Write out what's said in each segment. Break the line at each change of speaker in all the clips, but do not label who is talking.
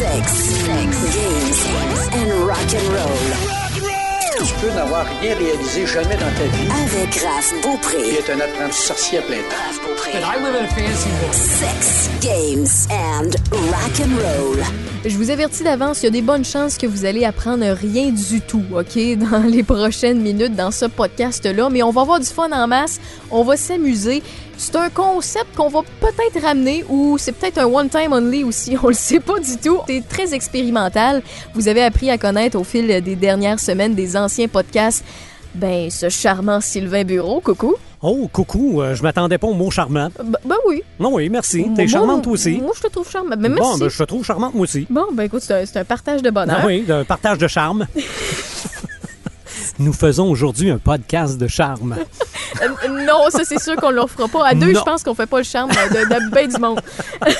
Sex, sex, games and rock and roll.
Tu peux n'avoir rien réalisé jamais dans ta vie.
Avec Raph
Il
Beaupré.
est un apprenti sorcier à plein temps.
Raph Beaupré.
I live in a fancy world.
Sex, games and rock and roll.
Je vous avertis d'avance, il y a des bonnes chances que vous allez apprendre rien du tout, OK, dans les prochaines minutes dans ce podcast-là. Mais on va avoir du fun en masse, on va s'amuser. C'est un concept qu'on va peut-être ramener ou c'est peut-être un one-time only aussi, on le sait pas du tout. C'est très expérimental. Vous avez appris à connaître au fil des dernières semaines des anciens podcasts, ben, ce charmant Sylvain Bureau, coucou.
Oh, coucou, euh, je m'attendais pas au mot charmant.
Ben, ben oui.
Non, oui, merci. T'es charmante toi aussi.
Moi, je te trouve charmant. Ben, merci.
Bon, ben, je te trouve charmante moi aussi.
Bon, ben écoute, c'est un, partage de bonheur.
Ah oui, un partage de charme. Nous faisons aujourd'hui un podcast de charme.
Euh, non, ça c'est sûr qu'on ne le fera pas. À deux, je pense qu'on fait pas le charme de, de ben du monde.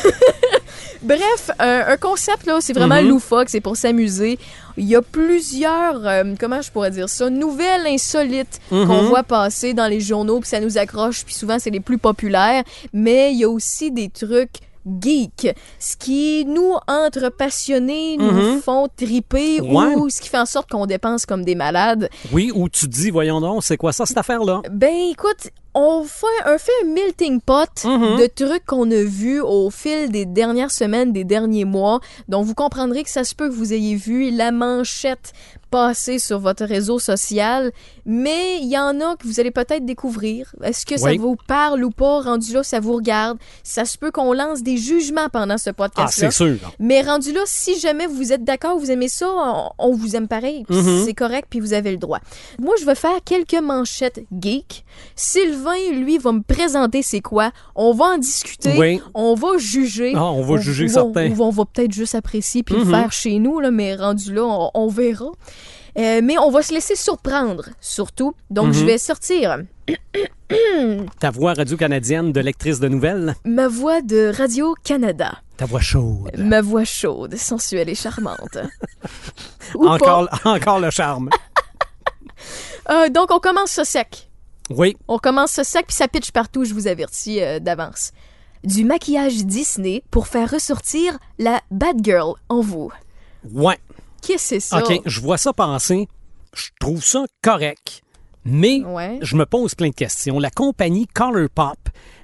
Bref, euh, un concept là, c'est vraiment
Mhm.
loufoque, c'est pour s'amuser. Il y a plusieurs, euh, comment je pourrais dire ça, nouvelles insolites
Mhm.
qu'on voit passer dans les journaux, puis ça nous accroche, puis souvent c'est les plus populaires. Mais il y a aussi des trucs geeks, ce qui nous entre passionnés, nous
Mhm.
font triper
Ouais.
ou ce qui fait en sorte qu'on dépense comme des malades.
Oui, où tu te dis, voyons donc, c'est quoi ça, cette affaire-là?
Ben écoute, on fait, on fait un melting pot
Mhm.
de trucs qu'on a vus au fil des dernières semaines, des derniers mois. Donc vous comprendrez que ça se peut que vous ayez vu la manchette passer sur votre réseau social, mais il y en a que vous allez peut-être découvrir. Est-ce que ça vous parle ou pas? Rendu là, ça vous regarde. Ça se peut qu'on lance des jugements pendant ce
Ah,
podcast-là.
c'est sûr.
Mais rendu là, si jamais vous êtes d'accord, vous aimez ça, on, on vous aime pareil.
Mhm.
C'est correct, puis vous avez le droit. Moi, je vais faire quelques manchettes geek. Sylvain, lui, va me présenter c'est quoi. On va en discuter.
Oui.
On va juger.
Ah, on va juger certains.
on va peut-être juste apprécier puis le
Mhm.
faire chez nous, là, mais rendu là, on, on verra. Euh, mais on va se laisser surprendre, surtout. Donc,
Mhm.
je vais sortir
Ta voix radio-canadienne de lectrice de nouvelles,
ma voix de Radio-Canada.
ta voix chaude.
Ma voix chaude, sensuelle et charmante. Ou pas.
Encore, encore le charme.
Euh, donc, on commence ça sec.
Oui,
On commence ça sec, puis ça pitch partout, je vous avertis euh, d'avance. Du maquillage Disney pour faire ressortir la bad girl en vous.
ouais.
Qu'est-ce que c'est ça?
OK, je vois ça passer. Je trouve ça correct. Mais
Ouais.
je me pose plein de questions. La compagnie Colourpop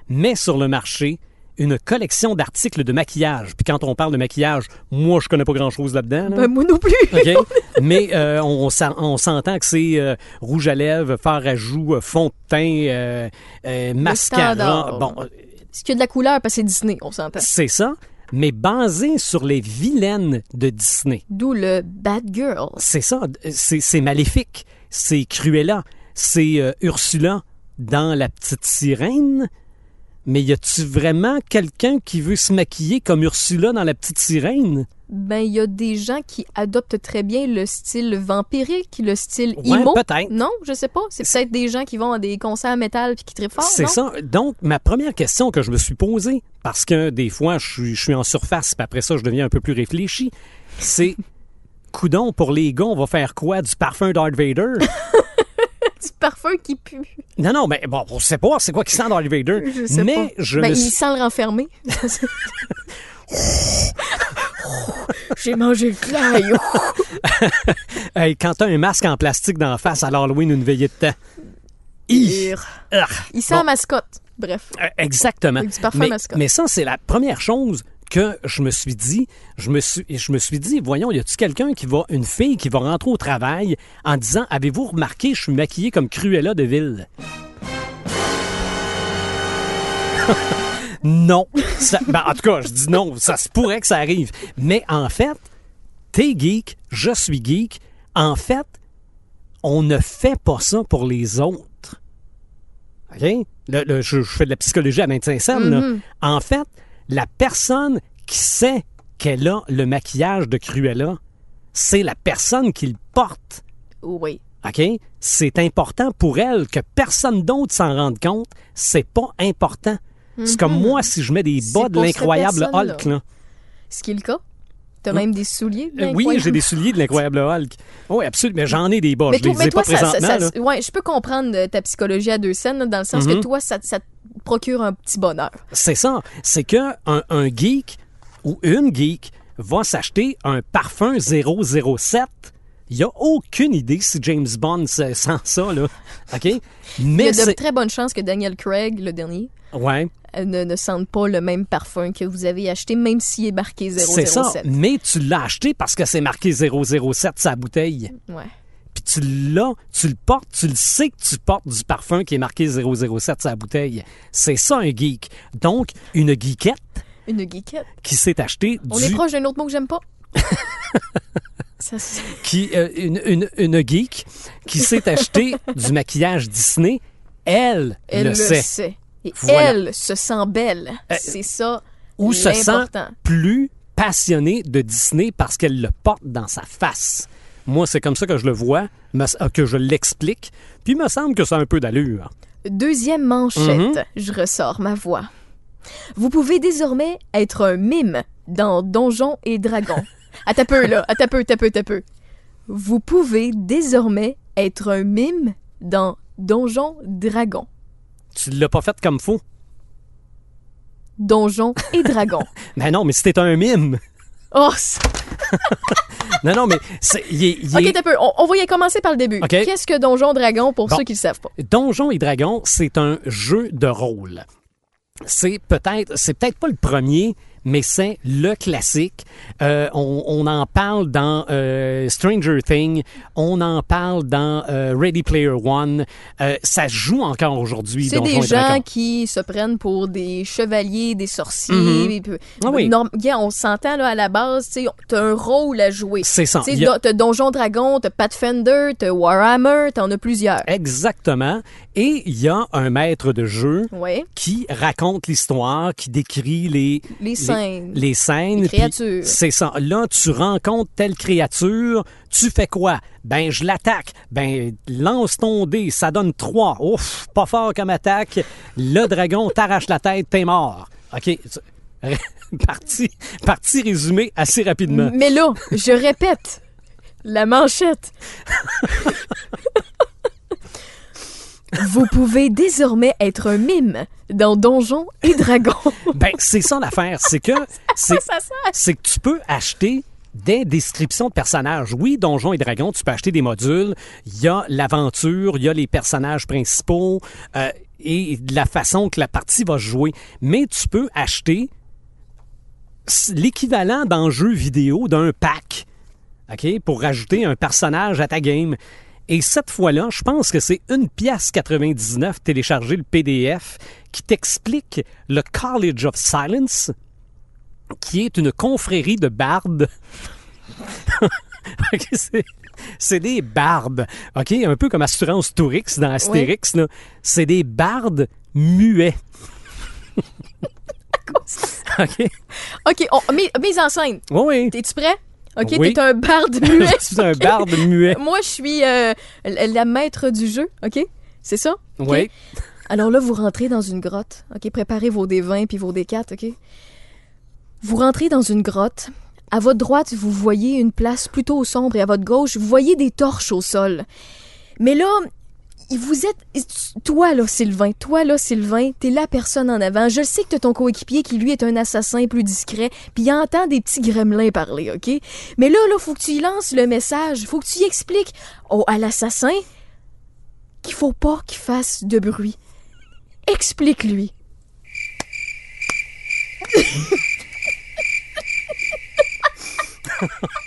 met sur le marché une collection d'articles de maquillage. Puis quand on parle de maquillage, moi, je connais pas grand-chose là-dedans. là.
Ben, moi non plus.
OK? Mais euh, on, s'en- on s'entend que c'est euh, rouge à lèvres, fard à joues, euh, fond de teint, euh, mascara. Bon,
qu'il y a de la couleur? Parce que c'est Disney, on s'entend.
c'est ça, mais basé sur les vilaines de Disney.
D'où le bad girl.
C'est ça, c'est maléfique, c'est Cruella, c'est euh, Ursula dans La Petite Sirène. Mais y a-tu vraiment quelqu'un qui veut se maquiller comme Ursula dans La Petite Sirène?
Ben, il y a des gens qui adoptent très bien le style vampirique, le style
Ouais,
emo.
peut-être.
Non, je sais pas. C'est peut-être des gens qui vont à des concerts métal puis qui trippent fort,
C'est ça. Donc, ma première question que je me suis posée, parce que des fois, je suis, je suis en surface, puis après ça, je deviens un peu plus réfléchi, c'est, coudon, pour les gars, on va faire quoi? Du parfum Darth Vader?
Du parfum qui pue.
non, non, mais bon, on sait pas c'est quoi qui sent Darth Vader.
Je sais
mais
pas.
je
ben,
me
il sent le renfermer. J'ai mangé le clay.
Hey, quand t'as un masque en plastique d'en face à l'Halloween, une veillée de temps. Ah!
Il sent
Bon.
mascotte. Bref.
Euh, Exactement.
Du parfum
mais,
mascotte.
mais ça, c'est la première chose que je me suis dit. Je me suis, je me suis dit, voyons, y a-tu quelqu'un qui va, une fille qui va rentrer au travail en disant, avez-vous remarqué, je suis maquillée comme Cruella de Ville? non. Ça- ben, en tout cas, je dis non. Ça se pourrait que ça arrive. Mais en fait, t'es geek, je suis geek. En fait, on ne fait pas ça pour les autres. OK? Le- le- je, je fais de la psychologie à 25 cents.
Mhm.
En fait, la personne qui sait qu'elle a le maquillage de Cruella, c'est la personne qui le porte.
Oui.
OK? C'est important pour elle que personne d'autre s'en rende compte. C'est pas important. C'est comme moi si je mets des bas de l'incroyable. Hulk. Là.
Ce qui est le cas. T'as même des souliers. de
Euh, oui, j'ai des souliers de l'incroyable Hulk. Oui, absolument. Mais j'en ai des bas.
Mais
je les ai
toi,
pas
ça,
présentement.
ça- ouais, je peux comprendre euh, ta psychologie à deux scènes, là, dans le sens que
Mhm.
toi, ça, ça procure un petit bonheur.
C'est ça. C'est que un, geek ou une geek va s'acheter un parfum 007, il a aucune idée si James Bond se- sent ça, là. OK?
Il y
Mais
a de très bonnes chances que Daniel Craig, le dernier,
Ouais,
euh, ne, ne sente pas le même parfum que vous avez acheté, même s'il est marqué 007.
c'est ça. Mais tu l'as acheté parce que c'est marqué 007 sa bouteille.
Ouais.
Tu l'as, tu le portes, tu le sais que tu portes du parfum qui est marqué 007 sa bouteille. C'est ça un geek. Donc, une geekette
Une geekette.
qui s'est acheté
On
du...
est proche d'un autre mot que j'aime pas. ça, c'est-
qui, euh, une, une, une geek qui s'est acheté du maquillage Disney, elle,
elle
le
le
sait.
sait. Et
Voilà.
elle se sent belle.
Euh,
c'est ça
Ou se sent plus passionnée de Disney parce qu'elle le porte dans sa face. Moi, c'est comme ça que je le vois, que je l'explique. Puis il me semble que ça a un peu d'allure.
Deuxième manchette,
Mhm.
je ressors ma voix. Vous pouvez désormais être un mime dans Donjons et Dragons. À ta peu, là. À ta peu, ta peu, ta peu. Vous pouvez désormais être un mime dans Donjons Dragons.
Tu l'as pas fait comme faux.
Donjons et Dragons.
Mais non, mais c'était un mime.
Oh, ça-
Non, non, mais c'est,
Ok, t'as peu. On, on va y commencer par le début. Qu'est-ce que Donjons Dragons pour
Bon.
ceux qui le savent pas?
Donjons et Dragons, c'est un jeu de rôle. C'est peut-être, c'est peut-être pas le premier, mais c'est le classique. Euh, on, on en parle dans euh, Stranger Things, on en parle dans euh, Ready Player One. Ça se joue encore aujourd'hui.
C'est des gens qui se prennent pour des chevaliers, des sorciers.
Mhm.
puis-
Ah oui.
Norm- on s'entend à la base, tu t'as un rôle à jouer.
C'est ça.
Tu sais,
Il y a-
do- T'as Donjon Dragon, t'as Pathfinder, t'as Warhammer, t'en as plusieurs.
Exactement. Et il y a un maître de jeu qui raconte l'histoire, qui décrit les,
Les scènes.
les scènes,
Les créatures.
C'est ça. Là, tu rencontres telle créature, tu fais quoi? Ben, je l'attaque. Ben, lance ton dé, ça donne trois. Ouf, pas fort comme attaque. Le dragon t'arrache la tête, t'es mort. OK. Parti, parti résumé assez rapidement.
Mais là, je répète, la manchette. Vous pouvez désormais être un mime dans Donjons et Dragons.
Ben, c'est ça l'affaire. C'est que, c'est, que tu peux acheter des descriptions de personnages. Oui, Donjons et Dragons, tu peux acheter des modules. Il y a l'aventure, il y a les personnages principaux euh, et la façon que la partie va se jouer. Mais tu peux acheter l'équivalent d'un jeu vidéo d'un pack, OK, pour rajouter un personnage à ta game. Et cette fois-là, je pense que c'est une pièce 99 télécharger le PDF qui t'explique le College of Silence, qui est une confrérie de bardes. Ok, c'est- des bardes, OK? Un peu comme Assurance Tourix dans Astérix, là. C'est des bardes muets. OK?
OK, on, mise, en scène.
Oui, oui.
T'es-tu prêt? OK,
Oui.
t'es un barde muet.
C'est un barde muet.
Moi, je suis euh, la maître du jeu, OK? C'est ça? OK?
Oui.
Alors là, vous rentrez dans une grotte. OK, préparez vos D20 puis vos D4, OK? Vous rentrez dans une grotte. À votre droite, vous voyez une place plutôt sombre et à votre gauche, vous voyez des torches au sol. Mais là, vous êtes... Toi, là, Sylvain, toi, là, Sylvain, t'es la personne en avant. Je sais que t'as ton coéquipier qui, lui, est un assassin plus discret, puis il entend des petits gremlins parler, OK? Mais là, là, faut que tu lances le message. Faut que tu expliques au, à l'assassin qu'il faut pas qu'il fasse de bruit. Explique-lui.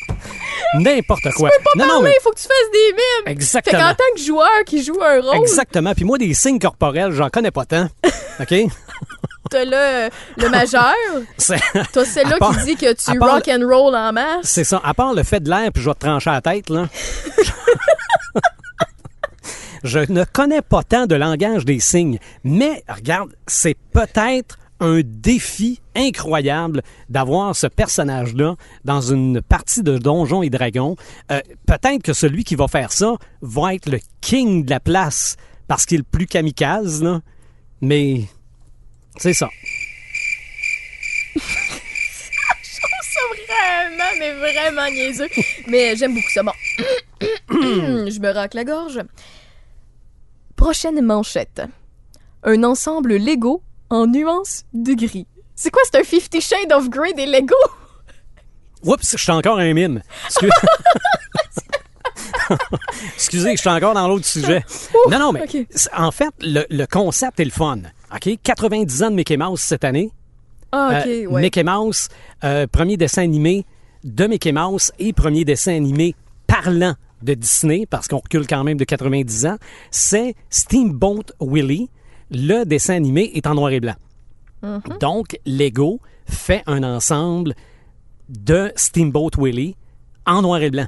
N'importe quoi. non, non,
Parler,
mais
faut que tu fasses des mimes. Fait qu'en
exactement.
tant que joueur qui joue un rôle,
Exactement. Puis moi, des signes corporels, j'en connais pas tant. OK?
t'as le, le majeur,
C'est-
t'as celle-là qui dit que tu rock and roll en masse?
C'est ça. À part le fait de l'air, puis je vais te trancher la tête, là. je ne connais pas tant de langage des signes. Mais, regarde, c'est peut-être un défi incroyable d'avoir ce personnage-là dans une partie de Donjons et Dragons. Euh, peut-être que celui qui va faire ça va être le king de la place parce qu'il est plus kamikaze. Mais, c'est ça.
Ça vraiment, mais vraiment niaiseux. Mais j'aime beaucoup ça. Bon. Je me racle la gorge. Prochaine manchette. Un ensemble Lego en nuances de gris. C'est quoi, c'est un Fifty Shades of Grey des Lego?
Oups, je suis encore un mime. Excuse- Excusez, je suis encore dans l'autre sujet. non, non, mais en fait, le, le concept est le fun. OK? 90 ans de Mickey Mouse cette année.
Ah, ok,
Euh,
ouais.
Mickey Mouse, euh, premier dessin animé de Mickey Mouse et premier dessin animé parlant de Disney, parce qu'on recule quand même de 90 ans, c'est Steamboat Willie. Le dessin animé est en noir et blanc.
Mm-hmm.
Donc, Lego fait un ensemble de Steamboat Willie en noir et blanc.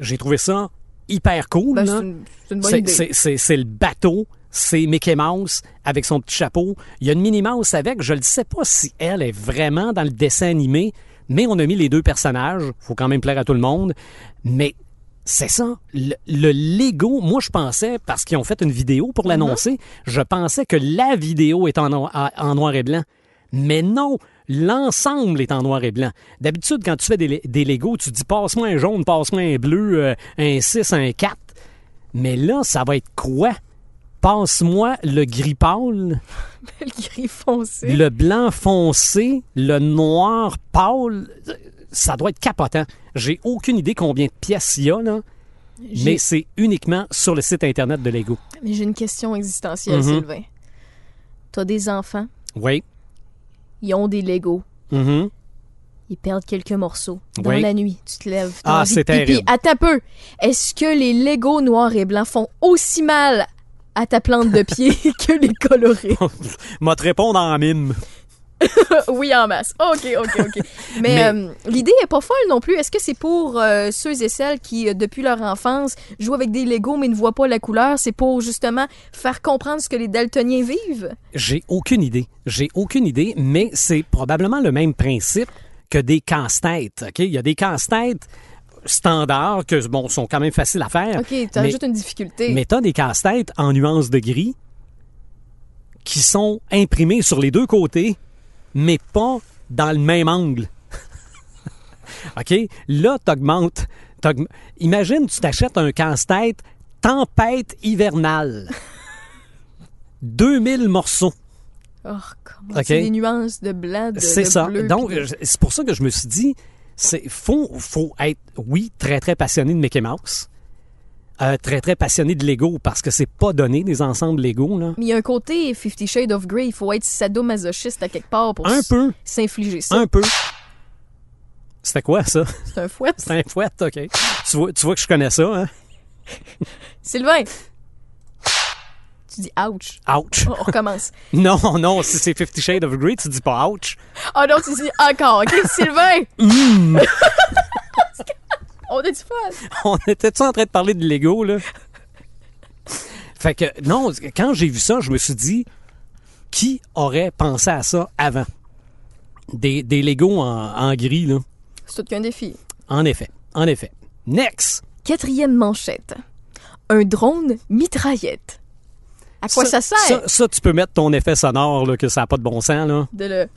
J'ai trouvé ça hyper cool.
Ben, c'est
le bateau, c'est Mickey Mouse avec son petit chapeau. Il y a une Minnie Mouse avec. Je ne sais pas si elle est vraiment dans le dessin animé, mais on a mis les deux personnages. faut quand même plaire à tout le monde. Mais c'est ça. Le, le Lego, moi, je pensais, parce qu'ils ont fait une vidéo pour l'annoncer, je pensais que la vidéo est en noir et blanc. Mais non, l'ensemble est en noir et blanc. D'habitude, quand tu fais des, des Lego, tu dis passe-moi un jaune, passe-moi un bleu, euh, un 6, un 4. Mais là, ça va être quoi? Passe-moi le gris pâle,
le gris foncé.
le blanc foncé, le noir pâle. Ça doit être capotant. J'ai aucune idée combien de pièces il y a, là, mais c'est uniquement sur le site Internet de Lego.
Mais j'ai une question existentielle,
Mhm.
Sylvain. T'as des enfants,
Oui.
ils ont des Legos.
Mhm.
Ils perdent quelques morceaux. Dans
Oui.
la nuit, tu te lèves.
Ah, c'est terrible.
Attends un peu. Est-ce que les Legos noirs et blancs font aussi mal à ta plante de pied que les colorés?
M'a te répondre en mime.
oui, en masse. OK, OK, OK. Mais,
Mais-
euh, l'idée est pas folle non plus. Est-ce que c'est pour euh, ceux et celles qui, euh, depuis leur enfance, jouent avec des Legos mais ne voient pas la couleur? C'est pour justement faire comprendre ce que les daltoniens vivent?
J'ai aucune idée. J'ai aucune idée, mais c'est probablement le même principe que des casse-têtes. OK? Il y a des casse-têtes standards que, bon, sont quand même faciles à faire.
OK, tu rajoutes une difficulté.
Mais t'as des casse-têtes en nuances de gris qui sont imprimés sur les deux côtés, mais pas dans le même angle. OK? Là, t'augmentes. t'augm- Imagine, tu t'achètes un casse-tête tempête hivernale. 2000 morceaux.
Oh, comment c'est des nuances de blanc, de,
C'est ça.
bleu,
Donc,
de-
c'est pour ça que je me suis dit, c'est faut, faut être, oui, très, très passionné de Mickey Mouse. Euh, très, très passionné de Lego parce que c'est pas donné des ensembles Lego, là.
Mais il y a un côté Fifty Shades of Grey. Il faut être sadomasochiste à quelque part pour
Un peu.
s'infliger ça.
Un peu. C'était quoi, ça?
C'est un fouet.
C'est un fouet, OK. Tu vois, tu vois que je connais ça, hein?
Sylvain! Tu dis ouch.
Ouch.
On recommence.
Non, non, si c'est Fifty Shades of Grey, tu dis pas ouch.
Ah non, tu dis encore. OK, Sylvain!
Hmm.
On a du fun.
On était-tu en train de parler de Lego, là? Fait que, non, quand j'ai vu ça, je me suis dit, qui aurait pensé à ça avant? Des, des Lego en, en gris, là.
C'est tout qu'un défi.
En effet, en effet. Next!
Quatrième manchette. Un drone mitraillette. À quoi ça, sert?
Ça, ça, tu peux mettre ton effet sonore, là, que ça n'a pas de bon sens, là.
De le...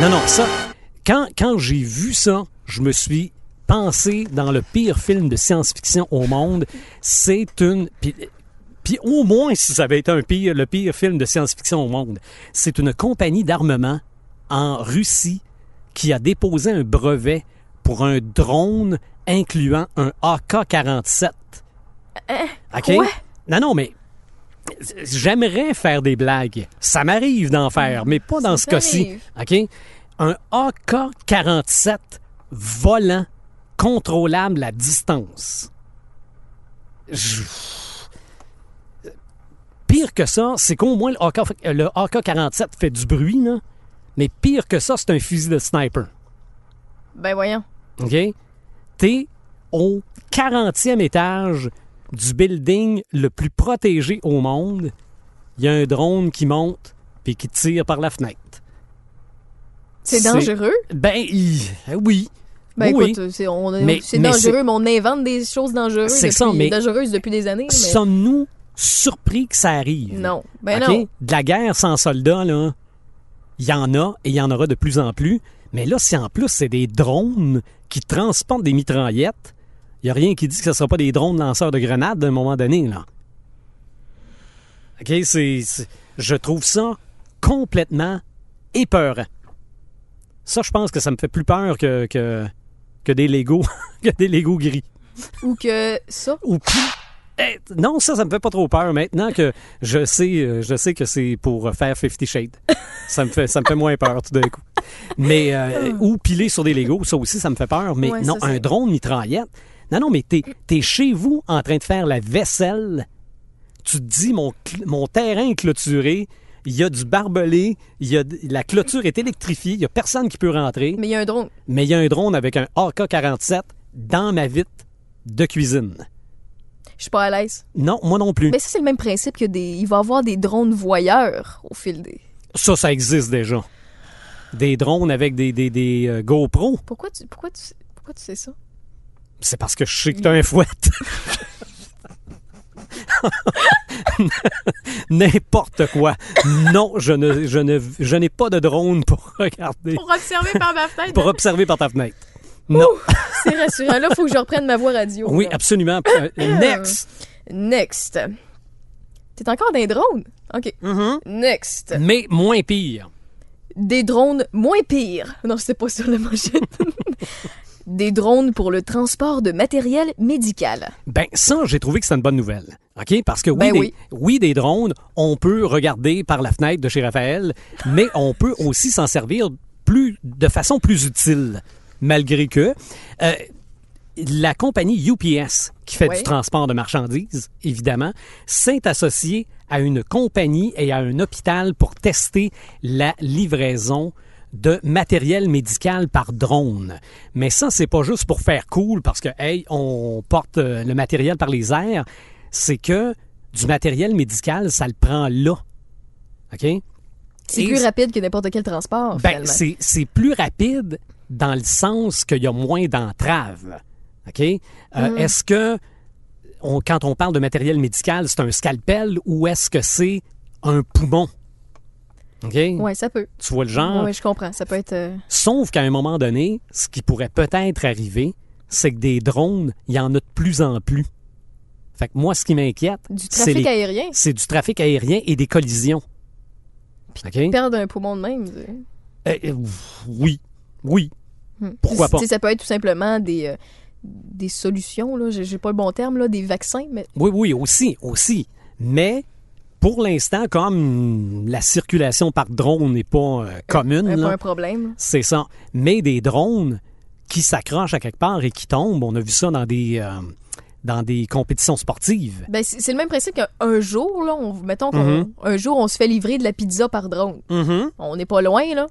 Non, non, ça. Quand, quand j'ai vu ça, je me suis pensé dans le pire film de science-fiction au monde. C'est une. Puis, puis au moins, si ça avait été un pire, le pire film de science-fiction au monde, c'est une compagnie d'armement en Russie qui a déposé un brevet pour un drone incluant un AK-47. OK?
quoi?
Non, non, mais j'aimerais faire des blagues. Ça m'arrive d'en faire, mais pas dans ce cas-ci. OK? Un AK-47 volant contrôlable à distance. Je- Pire que ça, c'est qu'au moins le AK le AK-47 fait du bruit, là. Mais pire que ça, c'est un fusil de sniper.
Ben voyons.
OK? T'es au 40e étage du building le plus protégé au monde. Il y a un drone qui monte puis qui tire par la fenêtre.
C'est dangereux?
Ben, il- oui.
Ben
oui.
écoute, c'est dangereux, mais on invente des choses dangereuses depuis,
ça, mais-
dangereuses depuis des années. Mais...
Sommes-nous surpris que ça arrive?
Non. Ben
OK?
non.
De la guerre sans soldats, là, il y en a et il y en aura de plus en plus. Mais là, si en plus c'est des drones qui transportent des mitraillettes, il n'y a rien qui dit que ce ne sera pas des drones lanceurs de grenades à un moment donné, là. OK? C'est- je trouve ça complètement épeurant. Ça, je pense que ça me fait plus peur que, que, que des Legos, que des Legos gris.
Ou que ça.
Ou plus. Eh, non, ça, ça me fait pas trop peur maintenant que je sais, euh, je sais que c'est pour faire Fifty Shades. ça me fait, ça me fait moins peur tout d'un coup. Mais euh, ou piler sur des Legos, ça aussi, ça me fait peur. Mais
Ouais,
non,
ça,
un drone mitraillette. Non, non, mais t'es es chez vous en train de faire la vaisselle. Tu te dis mon mon terrain est clôturé. Il y a du barbelé, il y a d- la clôture est électrifiée, il y a personne qui peut rentrer,
Mais il y a un drone.
mais il y a un drone avec un AK-47 dans ma vitre de cuisine.
Je suis pas à l'aise.
Non, moi non plus.
Mais ça, c'est le même principe que des. Il va y avoir des drones voyeurs au fil des.
Ça, ça existe déjà. Des drones avec des, des, des euh, GoPro.
Pourquoi tu, pourquoi tu, pourquoi tu sais ça?
C'est parce que je sais que t'as un fouet. N'importe quoi. Non, je ne, je ne, je n'ai pas de drone pour regarder,
Pour observer par ma fenêtre.
pour observer par ta fenêtre. Non.
C'est rassurant. Là, il faut que je reprenne ma voix radio.
Oui,
là.
absolument. Euh, Next.
Next. T'es encore dans les drones? OK.
Mm-hmm.
Next.
Mais moins pire.
Des drones moins pires. Non, c'est pas ça la manchette. Des drones pour le transport de matériel médical.
Ben, ça, j'ai trouvé que c'était une bonne nouvelle. OK? Parce que oui,
Ben
des,
oui.
oui, des drones, on peut regarder par la fenêtre de chez Raphaël, mais on peut aussi s'en servir plus, de façon plus utile, malgré que. euh, la compagnie UPS, qui fait du transport de marchandises, évidemment, s'est associée à une compagnie et à un hôpital pour tester la livraison de matériel médical par drone. Mais ça, c'est pas juste pour faire cool parce que, hey, on porte euh, le matériel par les airs. C'est que du matériel médical, ça le prend là. OK?
C'est plus rapide que n'importe quel transport,
ben, c'est, c'est plus rapide dans le sens qu'il y a moins d'entraves. OK? Euh,
Mm.
Est-ce que, on- quand on parle de matériel médical, c'est un scalpel ou est-ce que c'est un poumon? OK?
Ouais, ça peut.
Tu vois le genre?
Ouais, je comprends. Ça peut être. euh,
Sauf qu'à un moment donné, ce qui pourrait peut-être arriver, c'est que des drones, il y en a de plus en plus. Fait que moi, ce qui m'inquiète,
du
c'est
trafic
les-
aérien.
c'est du trafic aérien et des collisions. OK?
Perdre un poumon de même. c'est-
Eh, eh, oui. Oui.
Hmm.
Pourquoi
Tu
pas?
sais, Ça peut être tout simplement des, euh, des solutions, là. J'ai j'ai pas le bon terme, là, des vaccins, mais
Oui, oui, aussi, aussi. Mais pour l'instant, comme la circulation par drone n'est pas euh, commune, là,
pas un problème.
c'est ça. Mais des drones qui s'accrochent à quelque part et qui tombent, on a vu ça dans des, euh, dans des compétitions sportives.
Ben, c'est c'est le même principe qu'un jour, là, on, mettons qu'un
Mhm.
jour, on se fait livrer de la pizza par drone.
Mm-hmm.
On n'est pas loin, là.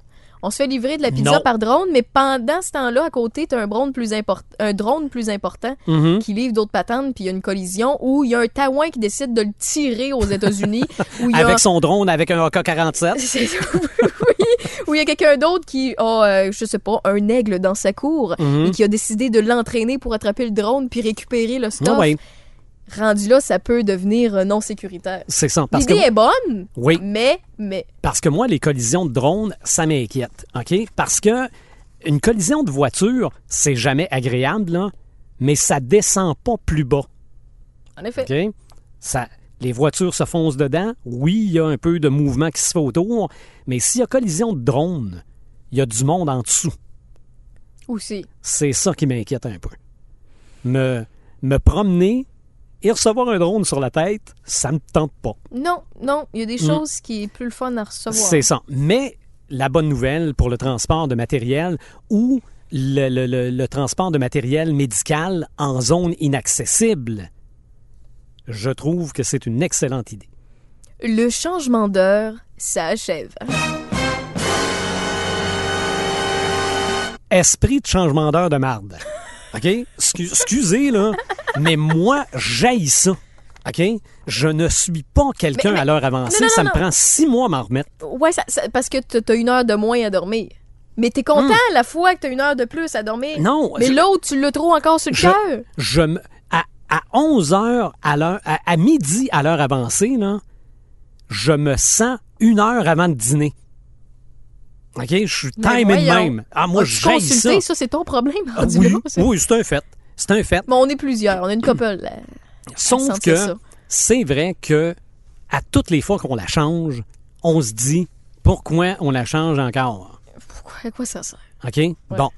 On se fait livrer de la pizza
Non.
par drone, mais pendant ce temps-là, à côté, t'as un drone plus important, un drone plus important
Mm-hmm.
qui livre d'autres patentes, puis il y a une collision où il y a un Taouin qui décide de le tirer aux États-Unis, a
Avec son drone, avec un AK-47.
C'est- oui, où il y a quelqu'un d'autre qui a, euh, je sais pas, un aigle dans sa cour
Mhm.
et qui a décidé de l'entraîner pour attraper le drone puis récupérer le stuff.
Ah ouais,
Rendu là, ça peut devenir euh, non sécuritaire.
c'est ça. Que,
L'idée est bonne,
oui,
mais, mais,
parce que moi, les collisions de drones, ça m'inquiète. OK? Parce que une collision de voiture, c'est jamais agréable, là, mais ça descend pas plus bas.
en effet.
OK? Ça, les voitures se foncent dedans. Oui, il y a un peu de mouvement qui se fait autour, mais s'il y a collision de drone, il y a du monde en dessous.
Aussi.
C'est ça qui m'inquiète un peu. Me, me promener et recevoir un drone sur la tête, ça me tente pas.
Non, non, il y a des choses qui est plus le fun à recevoir.
Mm. C'est ça. Mais la bonne nouvelle pour le transport de matériel ou le, le- le- le transport de matériel médical en zone inaccessible, je trouve que c'est une excellente idée.
Le changement d'heure, ça achève.
esprit de changement d'heure de marde. OK? Excu- excusez, là, mais moi, j'haïs ça. OK? Je ne suis pas quelqu'un à l'heure avancée.
non, non,
ça
non,
me prend six mois à m'en remettre.
Ça- parce que t'as t'as une heure de moins à dormir. Mais t'es content la fois que t'as une heure de plus à dormir.
Hmm. Non,
Mais
je-
l'autre, tu l'as trop encore sur le
Je,
cœur.
je me, à, à 11 heures, à, l'heure, à, à midi à l'heure avancée, là, je me sens une heure avant de dîner. OK? Je suis timé de même. Ah, moi,
As-tu
j'haïs ça.
consulté, ça, c'est ton problème.
Ah, oui,
là,
oui, c'est un fait. C'est un fait.
Mais on est plusieurs, on a une couple. là.
Sauf
sentir
que c'est vrai que à toutes les fois qu'on la change, on se dit pourquoi on la change encore?
Pourquoi, à quoi ça sert?
OK? Bon.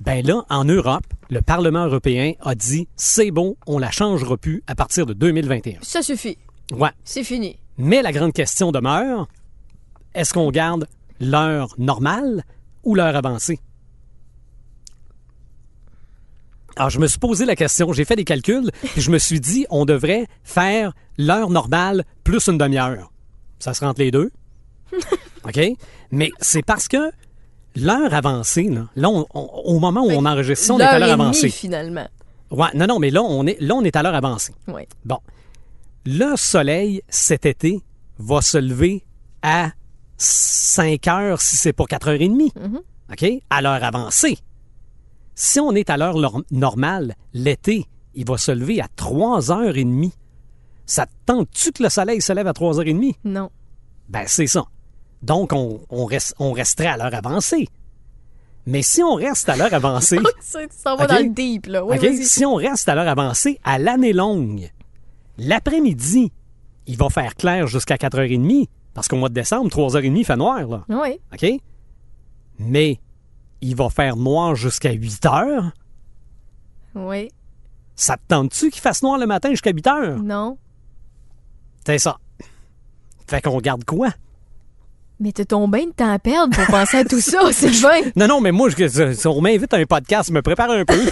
Ben là, en Europe, le Parlement européen a dit c'est bon, on la changera plus à partir de 2021.
Ça suffit.
Ouais.
C'est fini.
Mais la grande question demeure est-ce qu'on garde l'heure normale ou l'heure avancée? Alors, je me suis posé la question, j'ai fait des calculs, et je me suis dit, on devrait faire l'heure normale plus une demi-heure. Ça se rentre les deux. OK? Mais c'est parce que l'heure avancée, là, là, on- on- au moment où on enregistre ça, on est à
L'heure
avancée.
finalement.
Ouais, non, non, mais là, on est, là, on est à l'heure avancée. Bon. Le soleil, cet été, va se lever à 5 heures si c'est pas 4 heures et demie. OK? À l'heure avancée. Si on est à l'heure normale, l'été, il va se lever à 3 heures et demie. Ça te tente-tu que le soleil se lève à 3 heures et demie?
Non.
Ben, c'est ça. Donc, on, on, reste, on resterait à l'heure avancée. Mais si on reste à l'heure avancée,
Ça s'en va dans le deep, là. Oui.
Si on reste à l'heure avancée, à l'année longue, l'après-midi, il va faire clair jusqu'à 4h30, parce qu'au mois de décembre, 3h30, il fait noir, là.
Oui.
OK? Mais il va faire noir jusqu'à 8h.
Oui.
Ça te tente-tu qu'il fasse noir le matin jusqu'à 8h?
Non.
C'est ça. Fait qu'on garde quoi?
Mais t'as ton bain de temps à perdre pour penser à tout ça, Sylvain.
Non, non, mais moi, je, je- on m'invite à un podcast, je me prépare un peu.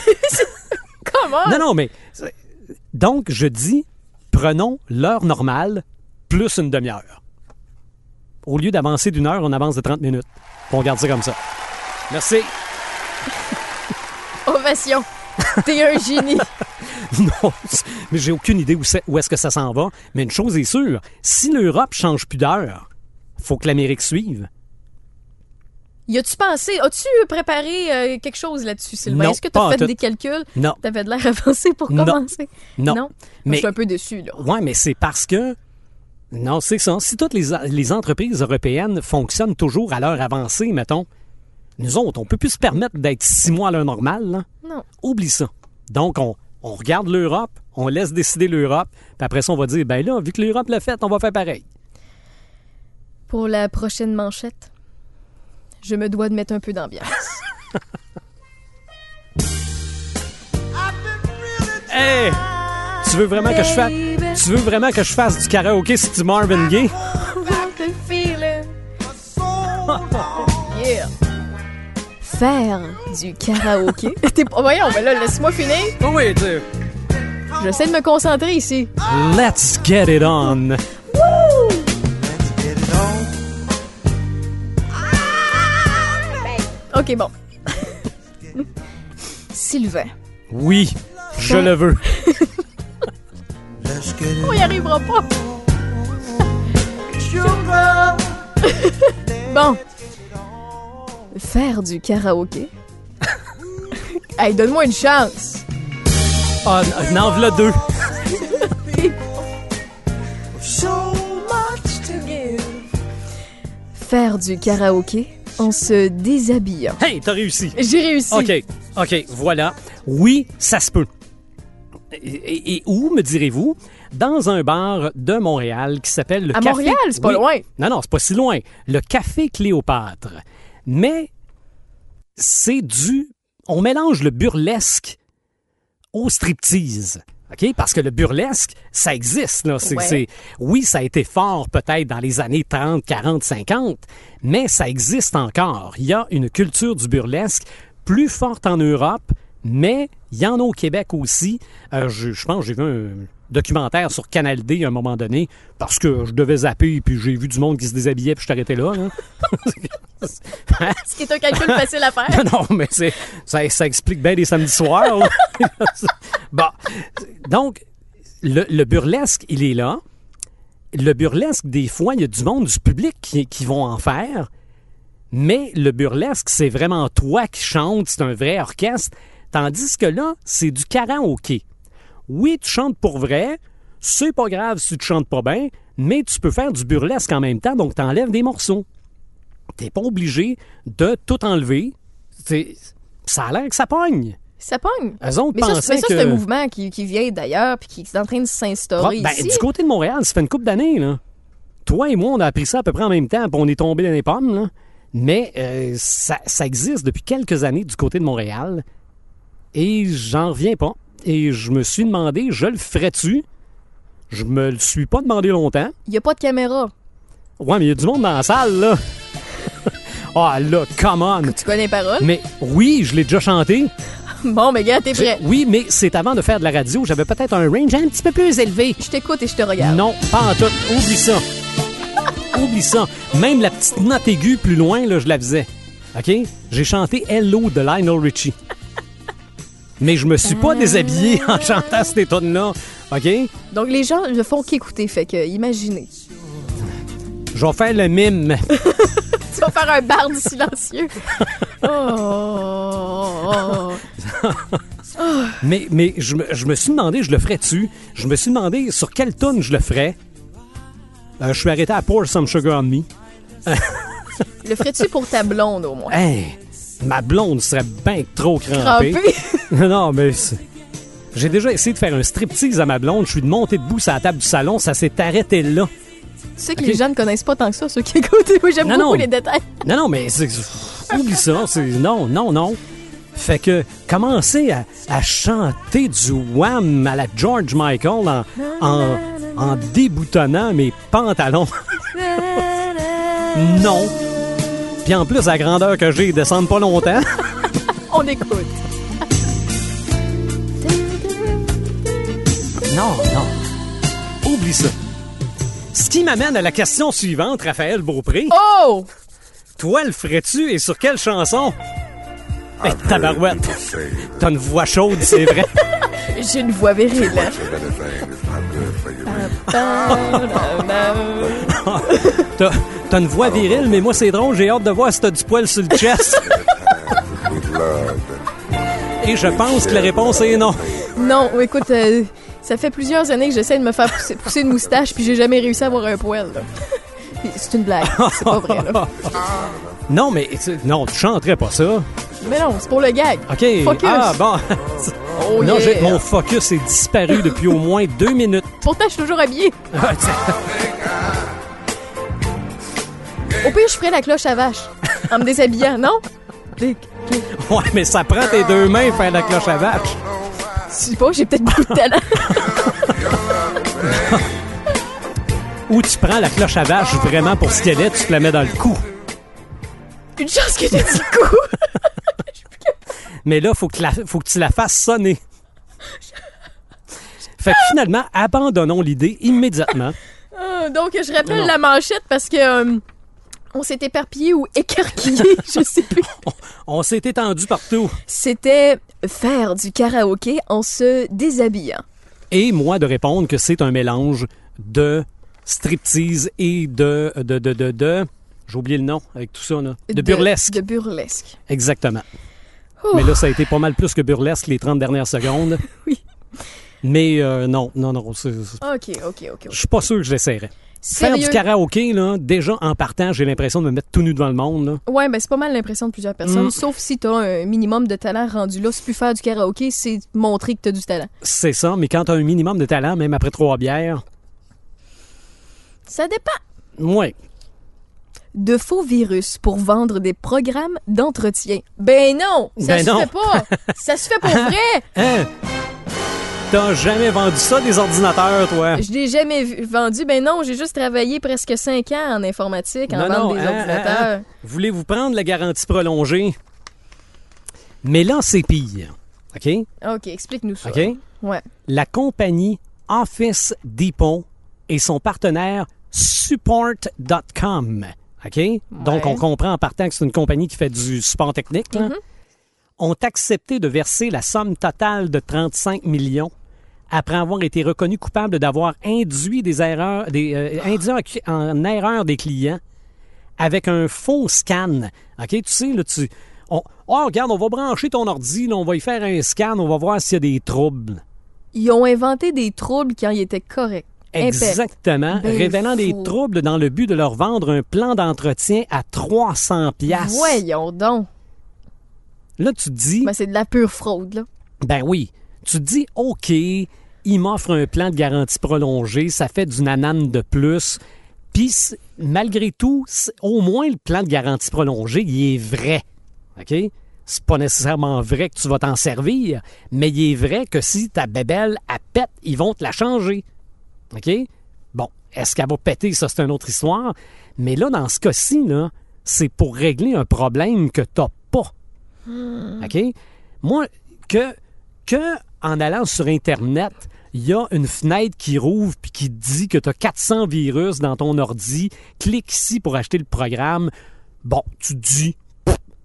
Comment?
Non, non, mais. Donc, je dis, prenons l'heure normale plus une demi-heure. Au lieu d'avancer d'une heure, on avance de 30 minutes. On garde ça comme ça. Merci.
Ovation. T'es un génie.
Non, mais j'ai aucune idée où, c'est- où est-ce que ça s'en va. Mais une chose est sûre, si l'Europe change plus d'heure, faut que l'Amérique suive.
Y as-tu pensé, as-tu préparé euh, quelque chose là-dessus, Sylvain?
Non,
Est-ce que t'as
en
fait
tout.
des calculs?
Non.
T'avais de l'air avancé pour commencer?
Non.
Non?
Mais-
Je suis un peu déçu, là.
Ouais, mais c'est parce que. Non, c'est ça. Si toutes les, les entreprises européennes fonctionnent toujours à l'heure avancée, mettons, nous autres, on peut plus se permettre d'être six mois à l'heure normale, là.
Non.
Oublie ça. Donc, on, on regarde l'Europe, on laisse décider l'Europe, puis après ça, on va dire, ben là, vu que l'Europe l'a fait, on va faire pareil.
Pour la prochaine manchette, je me dois de mettre un peu d'ambiance.
Hey! Tu veux vraiment que je fasse... Tu veux vraiment que je fasse du karaoké si tu Marvin Gaye?
Yeah. Faire du karaoké? T'es pas- Voyons, mais là, laisse-moi finir.
Oh oui, tu
J'essaie de me concentrer ici.
Let's get it on!
OK, bon. Sylvain.
Oui, je le veux.
On y arrivera pas. bon. Faire du karaoké? hey, donne-moi une chance.
Ah, n'en v'là deux.
Faire du karaoké en se déshabillant.
Hey, t'as réussi.
J'ai réussi.
OK, OK, voilà. Oui, ça se peut. Et, et- et où, me direz-vous? Dans un bar de Montréal qui s'appelle le
À
Café...
Montréal? C'est pas
Oui.
loin.
Non, non, c'est pas si loin. Le Café Cléopâtre. Mais c'est du... On mélange le burlesque au striptease. OK? Parce que le burlesque, ça existe. Là. C'est,
Ouais.
oui, ça a été fort peut-être dans les années 30, 40, 50, mais ça existe encore. Il y a une culture du burlesque plus forte en Europe, mais il y en a au Québec aussi. Euh, je, je pense que j'ai vu un documentaire sur Canal D à un moment donné, parce que je devais zapper, puis j'ai vu du monde qui se déshabillait, puis je arrêté là. là.
Ce qui est un calcul facile à faire.
non, mais c'est, ça, ça explique bien les samedis soirs. bon, donc, le, le burlesque, il est là. Le burlesque, des fois, il y a du monde du public qui, qui vont en faire. Mais le burlesque, c'est vraiment toi qui chantes, c'est un vrai orchestre. Tandis que là, c'est du karaoké. Oui, tu chantes pour vrai. C'est pas grave si tu chantes pas bien, mais tu peux faire du burlesque en même temps, donc t'enlèves des morceaux. T'es pas obligé de tout enlever. Ça a l'air que ça pogne.
Ça pogne.
Eux autres
Mais ça, mais ça,
que...
c'est un mouvement qui, qui vient d'ailleurs puis qui est en train de s'instaurer
Ben,
ici.
du côté de Montréal, ça fait une couple d'années, là. Toi et moi, on a appris ça à peu près en même temps, puis on est tombé dans les pommes, là. Mais euh, ça, ça existe depuis quelques années du côté de Montréal et j'en reviens pas. Et je me suis demandé, je le ferais-tu? Je me le suis pas demandé longtemps.
Il n'y a pas de caméra.
Ouais, mais il y a du monde dans la salle, là. Ah là, come on!
Tu connais les paroles?
Mais oui, je l'ai déjà chanté.
Bon, mais gars, t'es prêt.
Oui, mais c'est avant de faire de la radio. J'avais peut-être un range un petit peu plus élevé.
Je t'écoute et je te regarde.
Non, pas en tout. Oublie ça. Oublie ça. Même la petite note aiguë plus loin, là, je la faisais. OK? J'ai chanté Hello de Lionel Richie. Mais je me suis pas déshabillé en chantant ces tonnes-là. OK?
Donc, les gens ne font qu'écouter, fait que imaginez.
Je vais faire le mime.
Tu vas faire un barde silencieux. Oh.
Mais, mais je, me, je me suis demandé, je le ferais-tu? Je me suis demandé sur quelle tonne je le ferais. Euh, je suis arrêté à Pour Some Sugar on Me.
Le ferais-tu pour ta blonde, au moins?
Hey, ma blonde serait bien trop crampée.
Crampé?
Non, mais j'ai déjà essayé de faire un striptease à ma blonde. Je suis monté debout sur la table du salon. Ça s'est arrêté là.
Tu sais que les gens ne connaissent pas tant que ça, ceux qui écoutent. Moi, j'aime beaucoup
non.
les détails.
Non, non, mais c'est- oublie ça. c'est- Non, non, non. Fait que commencer à, à chanter du wham à la George Michael en, en, en déboutonnant mes pantalons. non. Puis en plus, la grandeur que j'ai, ils descendent pas longtemps.
On écoute.
Non, non. Oublie ça. Ce qui m'amène à la question suivante, Raphaël Beaupré.
Oh!
Toi, le ferais-tu et sur quelle chanson? Eh, tabarouette. T'as une voix chaude, c'est vrai.
J'ai une voix virile.
T'as, t'as une voix virile, mais moi, c'est drôle. J'ai hâte de voir si t'as du poil sur le chest. Et je pense que la réponse est non.
Non, écoute, euh, ça fait plusieurs années que j'essaie de me faire pousser, pousser une moustache, puis j'ai jamais réussi à avoir un poil. là. C'est une blague, c'est pas vrai. Là.
Non, mais tu- non, tu chanterais pas ça.
Mais non, c'est pour le gag.
OK.
Focus.
Ah, bon.
Oh
non,
yeah.
j'ai- mon focus est disparu depuis au moins deux minutes.
Pourtant, je suis toujours habillée. Au pire, je ferais la cloche à vache en me déshabillant, non? Clic, clic.
ouais, mais ça prend tes deux mains faire la cloche à vache.
Je sais pas, j'ai peut-être beaucoup de talent.
Ou tu prends la cloche à vache vraiment pour ce qu'elle est, tu te la mets dans le cou.
Une chance que j'ai dit le coup.
Mais là, faut que, la- faut que tu la fasses sonner. Fait que finalement, abandonnons l'idée immédiatement.
Ah, donc, je rappelle
Non.
la manchette parce que euh, on s'est éparpillé ou écarquillé, je sais plus.
On s'est étendu partout.
C'était faire du karaoké en se déshabillant.
Et moi de répondre que c'est un mélange de striptease et de... de, de, de, de- j'ai oublié le nom avec tout ça, là. De, burlesque.
De burlesque.
Exactement. Mais là, ça a été pas mal plus que burlesque les 30 dernières secondes.
Oui.
Mais euh, non, non, non. c'est- c'est-
Ok, ok, ok.
Je suis pas sûr que je l'essayerais. Faire du
Sérieux?
karaoké, là, déjà en partant, j'ai l'impression de me mettre tout nu devant le monde. Là.
Ouais, ben c'est pas mal l'impression de plusieurs personnes.
Mm.
Sauf si t'as un minimum de talent rendu là. C'est plus faire du karaoké, c'est montrer que t'as du talent.
C'est ça, mais quand tu as un minimum de talent, même après trois bières,
Ça dépend.
ouais.
De faux virus pour vendre des programmes d'entretien. Ben non! Ça
Ben
se
non.
fait pas! ça se fait pour vrai!
Hein? T'as jamais vendu ça des ordinateurs, toi?
Je l'ai jamais vu- vendu. Ben non, j'ai juste travaillé presque cinq ans en informatique, en
Non,
vente
non,
des
hein,
ordinateurs.
hein, hein. Voulez-vous prendre la garantie prolongée? Mais là, c'est pire. OK?
Ok, explique-nous ça.
OK?
Ouais.
La compagnie Office Depot et son partenaire Support.com. OK? Donc, on comprend en partant que c'est une compagnie qui fait du support technique. là, Ont accepté de verser la somme totale de 35 millions après avoir été reconnus coupables d'avoir induit des erreurs, des, euh, induit en, en erreur des clients avec un faux scan. OK? Tu sais, là, tu. On, oh, regarde, on va brancher ton ordi, là, on va y faire un scan, on va voir s'il y a des troubles.
Ils ont inventé des troubles quand ils étaient corrects.
Exactement,
Ben
révélant des troubles dans le but de leur vendre un plan d'entretien à 300 pièces.
Voyons donc.
Là, tu te dis,
Ben, c'est de la pure fraude, là.
ben oui, tu te dis, OK, il m'offre un plan de garantie prolongée, ça fait du nanane de plus. Puis, malgré tout, au moins le plan de garantie prolongée, il est vrai. OK? C'est pas nécessairement vrai que tu vas t'en servir, mais il est vrai que si ta bébelle, elle pète, ils vont te la changer. OK? Bon, est-ce qu'elle va péter? Ça, c'est une autre histoire. Mais là, dans ce cas-ci, c'est pour régler un problème que tu n'as pas. OK? Moi, que, que en allant sur Internet, il y a une fenêtre qui rouvre puis qui te dit que tu as 400 virus dans ton ordi, clique ici pour acheter le programme. Bon, tu te dis,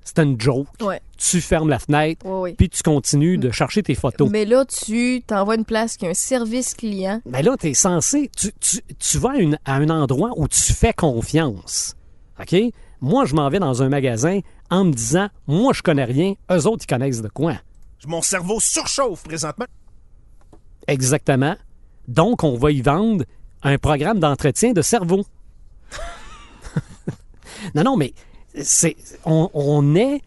c'est une joke.
Ouais.
Tu fermes la fenêtre,
Ouais, ouais.
puis tu continues de chercher tes photos.
Mais là, tu t'envoies une place qui a un service client.
Mais là, tu es censé. Tu, tu- tu vas à, une- à un endroit où tu fais confiance. OK? Moi, je m'en vais dans un magasin en me disant Moi, je connais rien, eux autres, ils connaissent de quoi.
Mon cerveau surchauffe présentement.
Exactement. Donc, on va y vendre un programme d'entretien de cerveau. non, non, mais c'est, on, est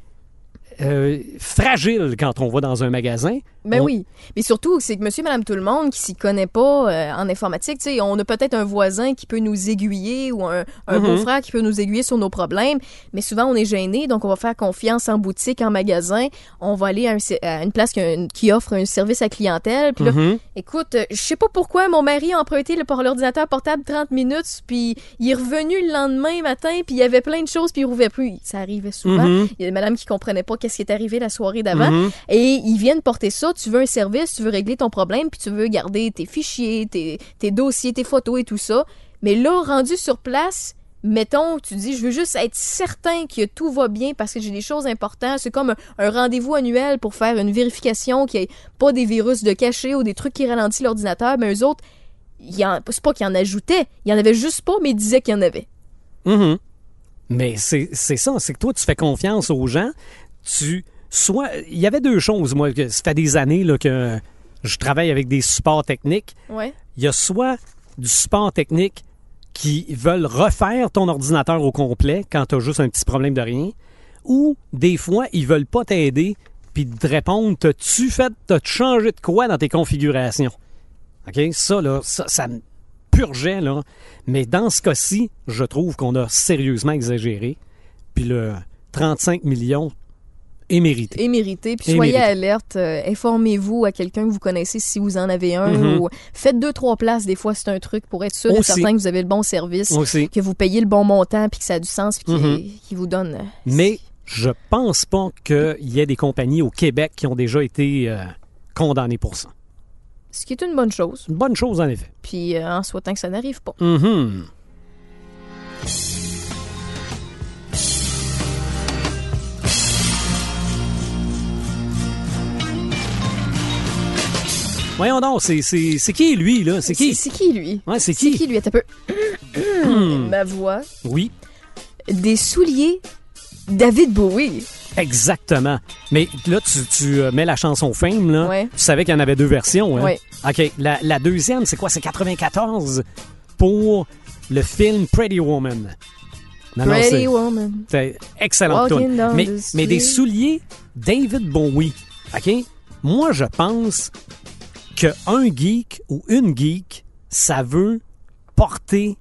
euh, fragile quand on va dans un magasin.
Ben
On-
oui. Mais surtout, c'est que monsieur, madame, tout le monde qui s'y connaît pas euh, en informatique, tu sais, on a peut-être un voisin qui peut nous aiguiller ou un, un
Mhm.
beau-frère qui peut nous aiguiller sur nos problèmes, mais souvent on est gêné, donc on va faire confiance en boutique, en magasin, on va aller à, un ser- à une place qui, a un- qui offre un service à clientèle, puis là,
Mhm.
écoute, euh, je sais pas pourquoi mon mari a emprunté l'ordinateur portable 30 minutes, puis il est revenu le lendemain matin, puis il y avait plein de choses, puis il rouvrait plus. Ça arrivait souvent.
Mhm.
Il y a des madames qui comprenaient pas qu'est-ce qui est arrivé la soirée d'avant. Et ils viennent porter ça. Tu veux un service, tu veux régler ton problème, puis tu veux garder tes fichiers, tes, dossiers, tes photos et tout ça. Mais là, rendu sur place, mettons, tu dis, je veux juste être certain que tout va bien parce que j'ai des choses importantes. C'est comme un, rendez-vous annuel pour faire une vérification qu'il n'y ait pas des virus de cachet ou des trucs qui ralentissent l'ordinateur. Mais eux autres, c'est pas qu'ils en ajoutaient. Il y en avait juste pas, mais ils disaient qu'il y en avait.
Mhm. Mais c'est ça, c'est que toi, tu fais confiance aux gens. Tu. Soit. Il y avait deux choses, moi, que ça fait des années là, que je travaille avec des supports techniques.
Ouais.
Il y a soit du support technique qui veulent refaire ton ordinateur au complet quand tu as juste un petit problème de rien, ou des fois, ils veulent pas t'aider puis te répondre T'as-tu fait, t'as-tu changé de quoi dans tes configurations? OK? Ça, là, ça, ça me purgeait, là. Mais dans ce cas-ci, je trouve qu'on a sérieusement exagéré. Puis le 35 millions est mérité.
et mérité. Puis
Et
soyez
mérité.
alerte. euh, Informez-vous à quelqu'un que vous connaissez si vous en avez un.
Mhm.
ou faites deux, trois places. Des fois, c'est un truc pour être sûr et certain que vous avez le bon service,
Aussi.
que vous payez le bon montant, puis que ça a du sens, puis qu'il
Mhm.
qu'il vous donne. euh,
Mais je pense pas qu'il y ait des compagnies au Québec qui ont déjà été euh, condamnées pour ça.
Ce qui est une bonne chose.
Une bonne chose, en effet.
Puis euh, en souhaitant que ça n'arrive pas.
Mhm. Voyons donc, c'est, c'est, c'est qui lui, là? C'est qui?
C'est qui, lui?
Ouais, c'est
C'est
qui?
qui, lui? Attends un peu. Ma voix.
Oui,
Des souliers David Bowie.
exactement. Mais là, tu, tu, euh, mets la chanson Fame, là.
Ouais.
Tu savais qu'il y en avait deux versions, hein?
Ouais.
OK. La, la deuxième, c'est quoi? C'est 94 pour le film Pretty Woman. Non,
Pretty Woman.
C'est excellent Mais, mais des souliers David Bowie. OK? Moi, je pense que un geek ou une geek, ça veut porter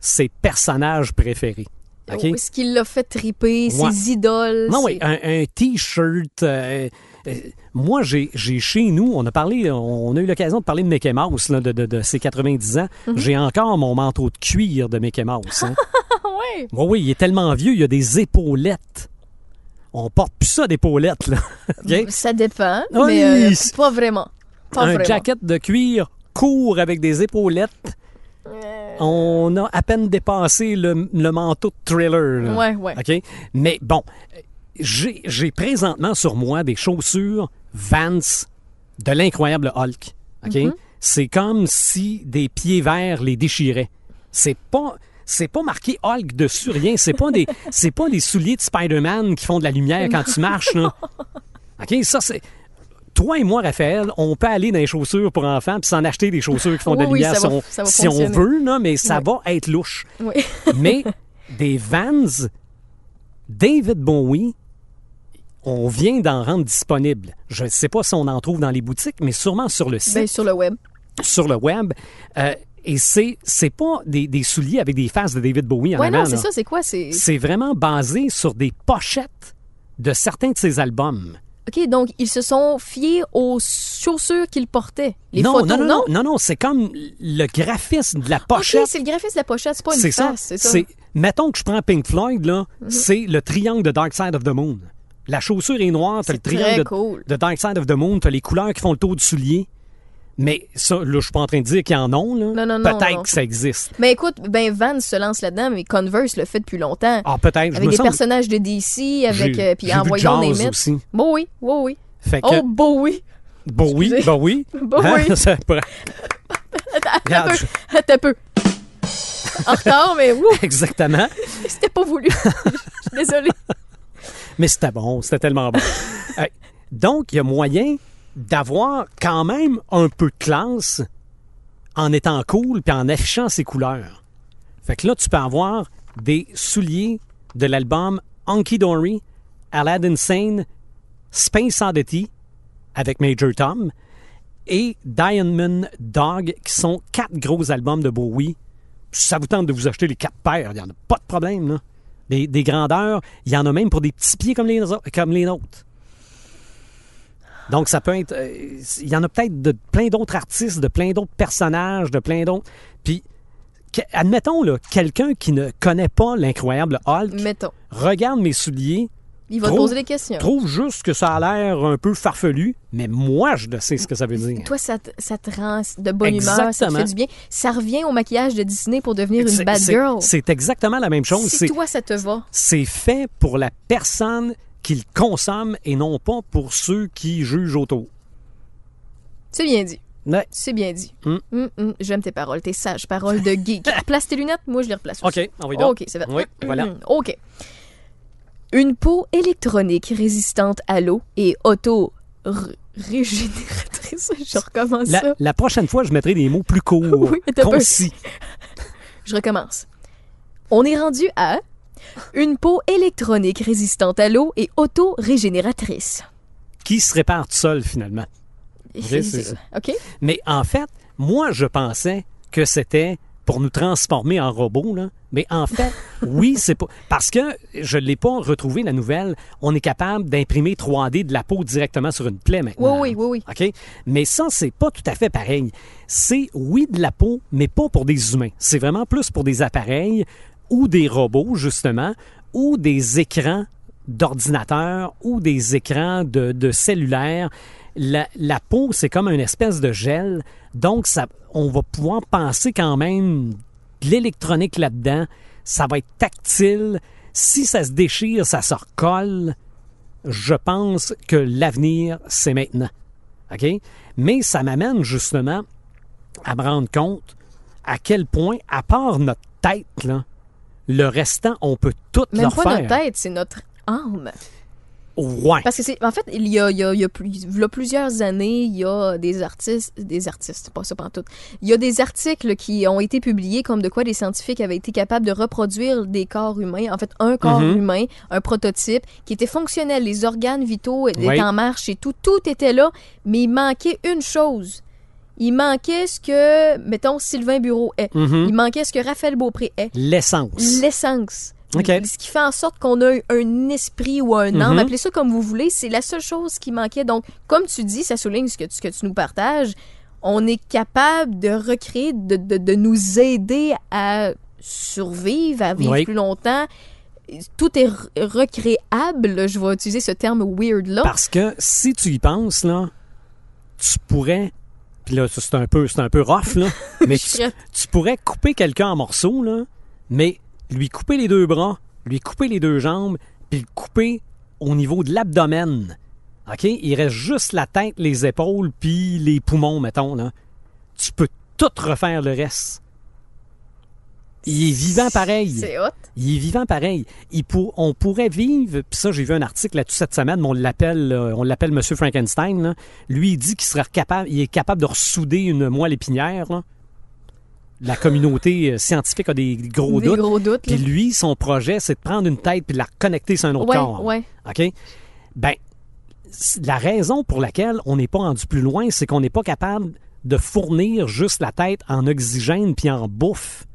ses personnages préférés. OK?
Où est-ce qu'il l'a fait triper?
Ouais.
Ses idoles?
Non, oui, un, un T-shirt. euh, euh, moi, j'ai chez nous, on a parlé, on a eu l'occasion de parler de Mickey Mouse, là, de, de- de ses 90 ans.
Mhm.
J'ai encore mon manteau de cuir de Mickey Mouse. hein.
ouais.
Oui, oui, il est tellement vieux, il a des épaulettes. On porte plus ça d'épaulettes, là.
Ça dépend,
Oui,
mais euh, pas vraiment. Pas
Un
vraiment.
jacket de cuir court avec des épaulettes. On a à peine dépassé le, le manteau de thriller. là.
Ouais, ouais.
OK? Mais bon, j'ai j'ai présentement sur moi des chaussures Vans de l'incroyable Hulk. OK?
Mm-hmm.
C'est comme si des pieds verts les déchiraient. C'est pas. C'est pas marqué Hulk dessus, rien. C'est pas des, c'est pas des souliers de Spider-Man qui font de la lumière quand tu marches, là. OK? Ça, c'est. Toi et moi, Raphaël, on peut aller dans les chaussures pour enfants puis s'en acheter des chaussures qui font de la
Oui, oui,
lumière si, on,
ça va
si on
fonctionner.
veut, là, mais ça
Oui.
va être louche.
Oui.
Mais des Vans David Bowie, on vient d'en rendre disponible. Je ne sais pas si on en trouve dans les boutiques, mais sûrement sur le site,
Ben, sur le web.
sur le web. Euh, Et c'est, c'est pas des, des souliers avec des faces de David Bowie en
Ouais,
avant.
non, c'est ça, c'est quoi? C'est
vraiment basé sur des pochettes de certains de ses albums.
OK, donc ils se sont fiés aux chaussures qu'ils portaient. Les
non,
photos,
non, non, non, non, non, c'est comme le graphisme de la
OK,
pochette.
c'est le graphisme de la pochette, c'est pas une face, c'est ça.
Mettons que je prends Pink Floyd, là,
Mhm.
c'est le triangle de Dark Side of the Moon. La chaussure est noire, t'as
C'est
le triangle de Dark Side of the Moon, t'as les couleurs qui font le tour du soulier. Mais ça, là, je suis pas en train de dire qu'il y en a, là.
Non, non, non,
Peut-être que ça existe.
Mais écoute, ben Vans se lance là-dedans, mais Converse le fait depuis longtemps.
Ah, peut-être. je
avec des
semble-
personnages de DC, avec euh, puis envoyons
Jaws
des mythes.
aussi.
Bon oui, bon oui.
Fait que,
Oh, bon oui.
bon oui,
excusez.
bah oui.
Bon oui.
Ça pourrait-
Attends. Attends un peu. En retard, mais
Exactement.
c'était pas voulu. Je suis désolée.
Mais c'était bon, c'était tellement bon. Donc, il y a moyen d'avoir quand même un peu de classe en étant cool puis en affichant ses couleurs. Fait que là, tu peux avoir des souliers de l'album Honky Dory, Aladdin Sane, Space Oddity avec Major Tom et Diamond Dog qui sont quatre gros albums de Bowie. Ça vous tente de vous acheter les quatre paires, il n'y en a pas de problème. Des grandeurs, il y en a même pour des petits pieds comme les, comme les nôtres. Donc, ça peut être. euh, Il y en a peut-être de plein d'autres artistes, de plein d'autres personnages, de plein d'autres. Puis, admettons, là, quelqu'un qui ne connaît pas l'incroyable Hulk,
Mettons.
regarde mes souliers,
Il va te
Trouve-
poser des questions.
trouve juste que ça a l'air un peu farfelu, mais moi, je sais ce que ça veut dire.
Toi, ça te, ça te rend de bonne humeur, ça te fait du bien. Ça revient au maquillage de Disney pour devenir une bad girl.
C'est exactement la même chose.
Si toi, ça te va.
c'est fait pour la personne qui le consomme et non pas pour ceux qui jugent autour.
C'est bien dit.
Ouais.
C'est bien dit.
Mm.
Hum, hum, J'aime tes paroles, tes sages paroles de geek. Place tes lunettes, moi je les replace. aussi.
OK, on va.
OK, c'est fait.
Oui, voilà.
Hum, OK. Une peau électronique résistante à l'eau et auto-régénératrice. Je recommence
La,
ça.
la prochaine fois, je mettrai des mots plus courts,
Oui,
concis.
Je recommence. On est rendu à une peau électronique résistante à l'eau et auto-régénératrice.
qui se répare tout seul, finalement?
C'est-
ça.
OK?
Mais en fait, moi, je pensais que c'était pour nous transformer en robots, là. Mais en fait, oui, c'est pas. Parce que je ne l'ai pas retrouvé, la nouvelle. On est capable d'imprimer 3D de la peau directement sur une plaie maintenant.
Oui, oui, oui, oui.
OK? Mais ça, c'est pas tout à fait pareil. C'est, oui, de la peau, mais pas pour des humains. C'est vraiment plus pour des appareils ou des robots, justement, ou des écrans d'ordinateur ou des écrans de, de cellulaire. La, la peau, c'est comme une espèce de gel. Donc, ça, on va pouvoir penser quand même de l'électronique là-dedans. Ça va être tactile. Si ça se déchire, ça se recolle. Je pense que l'avenir, c'est maintenant. OK? Mais ça m'amène justement à me rendre compte à quel point, à part notre tête, là, le restant, on peut tout
Même
leur
pas
faire.
notre tête, c'est notre âme.
Ouais.
Parce que c'est en fait il y a, il y a- il y a plus- il y a plusieurs années il y a des artistes des artistes pas ça tout il y a des articles qui ont été publiés comme de quoi des scientifiques avaient été capables de reproduire des corps humains en fait un corps
Mhm.
humain un prototype qui était fonctionnel les organes vitaux étaient en marche et tout tout était là mais il manquait une chose il manquait ce que mettons Sylvain Bureau est
Mhm.
il manquait ce que Raphaël Beaupré est
L'essence.
l'essence.
OK.
Ce qui fait en sorte qu'on a un esprit ou un âme,
Mhm.
appelez ça comme vous voulez, c'est la seule chose qui manquait. Donc, comme tu dis, ça souligne ce que tu, ce que tu nous partages, on est capable de recréer, de, de, de nous aider à survivre, à vivre
Oui.
plus longtemps. Tout est re- recréable, je vais utiliser ce terme weird-là.
Parce que si tu y penses, là, tu pourrais. Puis là, c'est un peu, c'est un peu rough, là. mais tu, tu pourrais couper quelqu'un en morceaux, là, mais lui couper les deux bras, lui couper les deux jambes, puis le couper au niveau de l'abdomen. OK? Il reste juste la tête, les épaules, puis les poumons, mettons, là. Tu peux tout refaire le reste. Il est vivant pareil.
C'est hot.
Il est vivant pareil. Il pour- on pourrait vivre, puis ça, j'ai vu un article là-dessus cette semaine, mais on l'appelle, euh, on l'appelle Monsieur Frankenstein. là. Lui, il dit qu'il serait capable, il est capable de ressouder une moelle épinière. là. La communauté euh, scientifique a des gros
Des
doutes.
gros doutes.
Puis lui, son projet, c'est de prendre une tête puis de la reconnecter sur un autre
Ouais,
corps.
ouais.
OK? Ben, la raison pour laquelle on n'est pas rendu plus loin, c'est qu'on n'est pas capable de fournir juste la tête en oxygène puis en bouffe.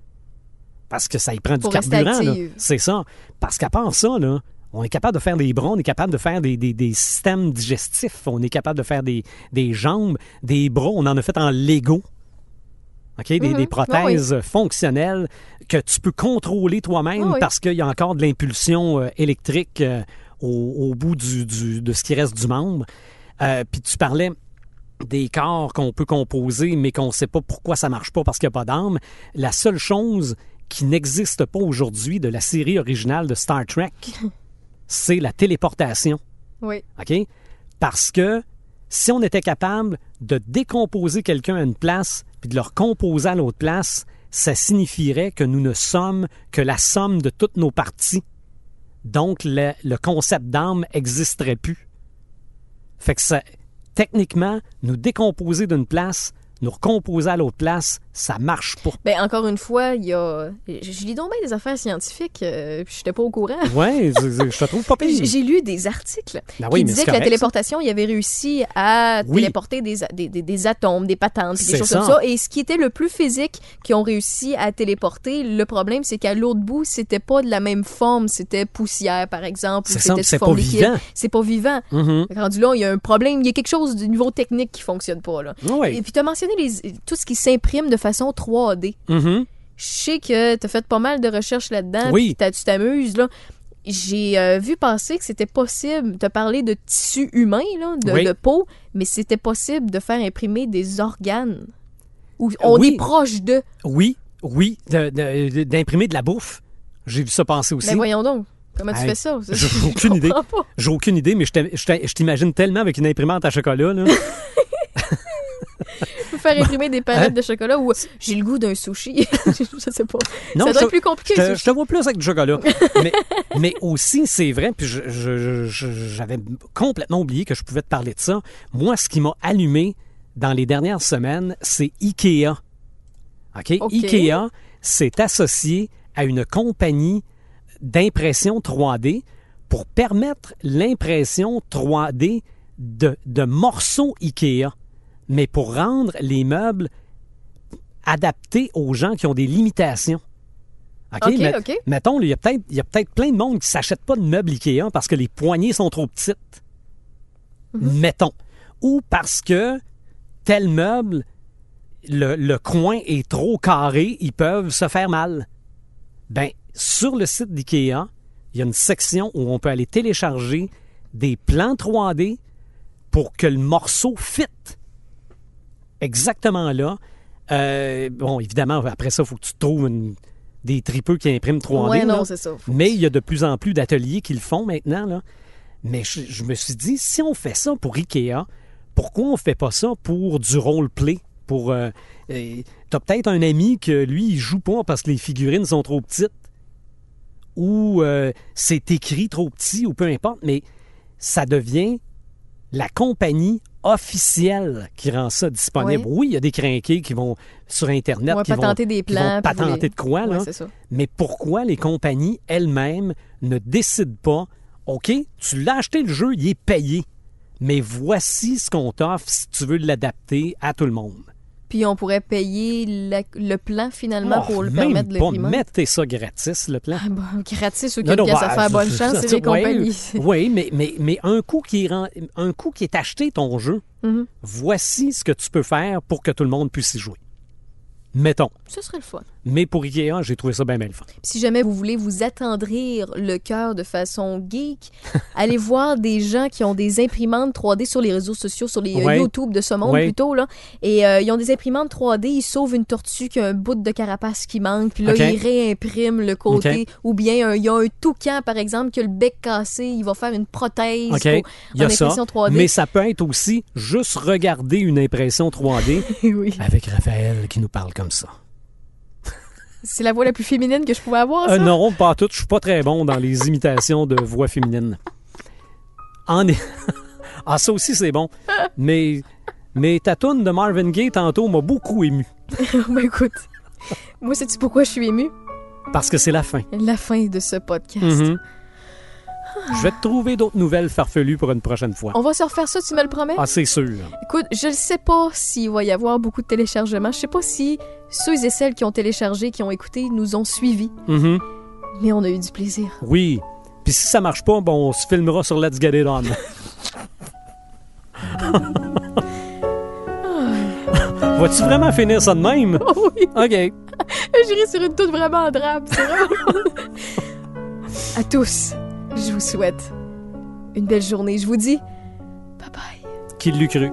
Parce que ça y prend du
Pour
carburant. C'est ça. Parce qu'à part ça, là, on est capable de faire des bras, on est capable de faire des, des- des systèmes digestifs, on est capable de faire des, des jambes, des bras, on en a fait en Lego. OK? Des,
Mhm.
des prothèses fonctionnelles que tu peux contrôler toi-même
oui.
parce qu'il y a encore de l'impulsion euh, électrique euh, au, au bout du, du- de ce qui reste du membre. Euh, Puis tu parlais des corps qu'on peut composer, mais qu'on ne sait pas pourquoi ça marche pas parce qu'il n'y a pas d'âme. La seule chose qui n'existe pas aujourd'hui de la série originale de Star Trek, c'est la téléportation.
Oui.
OK? Parce que si on était capable de décomposer quelqu'un à une place puis de le recomposer à l'autre place, ça signifierait que nous ne sommes que la somme de toutes nos parties. Donc, le, le concept d'âme n'existerait plus. Fait que ça, techniquement, nous décomposer d'une place, nous recomposer à l'autre place, ça marche pas.
Ben, encore une fois, il y a. Je je lis donc bien des affaires scientifiques, euh, puis j'étais pas au courant.
Ouais, je, te trouve pas pire.
J'ai lu des articles
Ben oui,
qui disaient que la téléportation, il avait réussi à
Oui.
téléporter des, des, des- des atomes, des patentes, des choses
ça.
comme ça. Et ce qui était le plus physique qu'ils ont réussi à téléporter, le problème, c'est qu'à l'autre bout, c'était pas de la même forme. C'était poussière, par exemple, c'était
c'est
sous forme
pas
liquide.
vivant.
C'est pas vivant.
Mhm.
Rendu là, il y a un problème, il y a quelque chose du niveau technique qui fonctionne pas. Là.
Oui.
Et puis, tu as mentionné les, tout ce qui s'imprime de façon 3D.
Mhm.
Je sais que tu as fait pas mal de recherches là-dedans.
Oui.
t'as- tu t'amuses. là. J'ai euh, vu passer que c'était possible. Tu as parlé de tissu humain, là, de,
Oui.
de peau, mais c'était possible de faire imprimer des organes. Où on
Oui.
est proche de.
Oui, oui, de- de- d'imprimer de, la bouffe. J'ai vu ça passer aussi.
Mais Ben, voyons donc. Comment tu fais ça?
j'ai aucune idée. J'ai aucune idée, mais je t'imagine tellement avec une imprimante à chocolat. Là.
Faire imprimer des palettes
Hein?
de chocolat ou j'ai le goût d'un sushi. je sais pas.
Non,
ça doit
je-
être plus compliqué.
Je te,
sushi.
je te vois plus avec du chocolat. mais, mais aussi, c'est vrai, puis j'avais complètement oublié que je pouvais te parler de ça. Moi, ce qui m'a allumé dans les dernières semaines, c'est IKEA. OK?
OK.
IKEA s'est associé à une compagnie d'impression 3D pour permettre l'impression 3D de, de morceaux IKEA, mais pour rendre les meubles adaptés aux gens qui ont des limitations. OK? Mettons, il y a peut-être plein de monde qui ne s'achète pas de meubles IKEA parce que les poignées sont trop petites.
Mhm.
Mettons. Ou parce que tel meuble, le, le coin est trop carré, ils peuvent se faire mal. Ben, sur le site d'IKEA, il y a une section où on peut aller télécharger des plans 3D pour que le morceau fit exactement là. Euh, bon, évidemment, après ça, il faut que tu trouves une- des tripeux qui impriment 3D.
Ouais, non, c'est ça.
Mais il y a de plus en plus d'ateliers qui le font maintenant. Là. Mais je, je me suis dit, si on fait ça pour IKEA, pourquoi on fait pas ça pour du role-play? Pour, euh, euh, t'as peut-être un ami que lui, il joue pas parce que les figurines sont trop petites. Ou euh, c'est écrit trop petit, ou peu importe, mais ça devient la compagnie officielle qui rend ça disponible. Oui, il y a des crinqués qui vont sur Internet, qui, vont,
patenter des
qui
plans,
vont patenter
les-
de quoi, là. Mais pourquoi les compagnies elles-mêmes ne décident pas, OK, tu l'as acheté le jeu, il est payé, mais voici ce qu'on t'offre si tu veux l'adapter à tout le monde?
Puis on pourrait payer la- le plan finalement
Oh,
pour le
même
permettre de
pas, mettez ça gratis, le plan.
Ah, bon, gratis, qui
Non,
ont
non, bah,
à faire bonne chance, c'est les
ouais,
compagnies.
Oui, mais, mais, mais un, coup qui est ren- un coup qui est acheté ton jeu,
Mhm.
voici ce que tu peux faire pour que tout le monde puisse y jouer. Mettons.
Ce serait le fun.
Mais pour Ikea, j'ai trouvé ça bien, bien le fun.
Si jamais vous voulez vous attendrir le cœur de façon geek, allez voir des gens qui ont des imprimantes 3D sur les réseaux sociaux, sur les euh,
Ouais.
YouTube de ce monde
Ouais.
plutôt. Là. Et euh, ils ont des imprimantes 3D, ils sauvent une tortue qui a un bout de carapace qui manque, puis là, ils réimpriment le côté. Ou bien il y a un toucan, par exemple, qui a le bec cassé, il va faire une prothèse
OK?
pour-
Il y a
en
ça.
impression 3D.
Mais ça peut être aussi juste regarder une impression 3D
oui.
avec Raphaël qui nous parle comme ça.
C'est la voix la plus féminine que je pouvais avoir, ça?
Euh, non, pas tout. Je suis pas très bon dans les imitations de voix féminines. En ah, ça aussi, c'est bon. Mais, mais ta toune de Marvin Gaye, tantôt, m'a beaucoup ému.
ben écoute, moi, sais-tu pourquoi je suis émue?
Parce que c'est la fin.
La fin de ce podcast.
Mhm. Je vais te trouver d'autres nouvelles farfelues pour une prochaine fois.
On va se refaire ça, tu me le promets?
Ah, c'est sûr.
Écoute, je ne sais pas s'il va y avoir beaucoup de téléchargements. Je sais pas si ceux et celles qui ont téléchargé, qui ont écouté, nous ont suivis.
Mhm.
Mais on a eu du plaisir.
Oui. Puis si ça marche pas, bon, on se filmera sur Let's Get It On. Vas-tu vraiment finir ça de même?
Oh oui,
OK.
j'irai sur une toute vraiment drape. C'est vraiment... à tous, je vous souhaite une belle journée. Je vous dis bye bye.
Qui l'eût cru?